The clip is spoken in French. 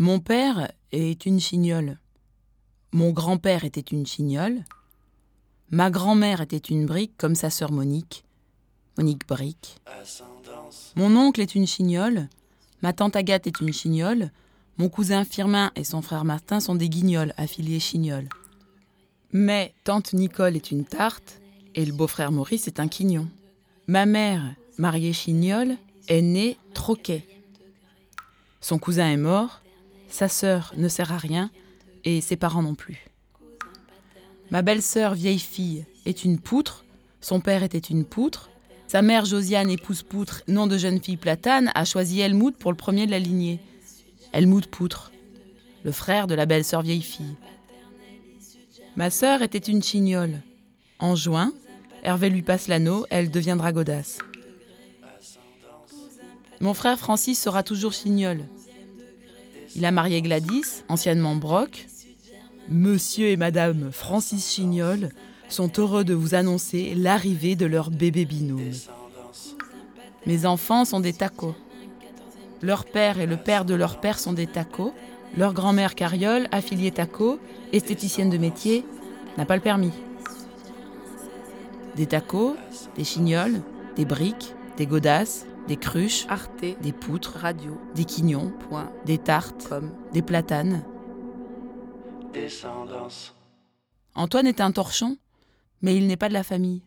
Mon père est une chignole. Mon grand-père était une chignole. Ma grand-mère était une brique comme sa sœur Monique. Monique Brique. Mon oncle est une chignole. Ma tante Agathe est une chignole. Mon cousin Firmin et son frère Martin sont des guignols affiliés chignoles. Mais tante Nicole est une tarte et le beau-frère Maurice est un quignon. Ma mère, mariée chignole, est née troquet. Son cousin est mort, sa sœur ne sert à rien et ses parents non plus. Ma belle-sœur vieille fille est une poutre, son père était une poutre, sa mère Josiane épouse poutre, nom de jeune fille platane, a choisi Helmut pour le premier de la lignée. Helmut Poutre, le frère de la belle-sœur vieille fille. Ma sœur était une chignole. En juin, Hervé lui passe l'anneau, elle deviendra godasse. Mon frère Francis sera toujours chignole. Il a marié Gladys, anciennement Brock. Monsieur et Madame Francis Chignol sont heureux de vous annoncer l'arrivée de leur bébé binôme. Mes enfants sont des tacos. Leur père et le père de leur père sont des tacos. Leur grand-mère Cariole, affiliée taco, esthéticienne de métier, n'a pas le permis. Des tacos, des chignoles, des briques, des godasses, des cruches, Arte, des poutres, radio, des quignons, point, des tartes, des platanes. descendance. Antoine est un torchon, mais il n'est pas de la famille.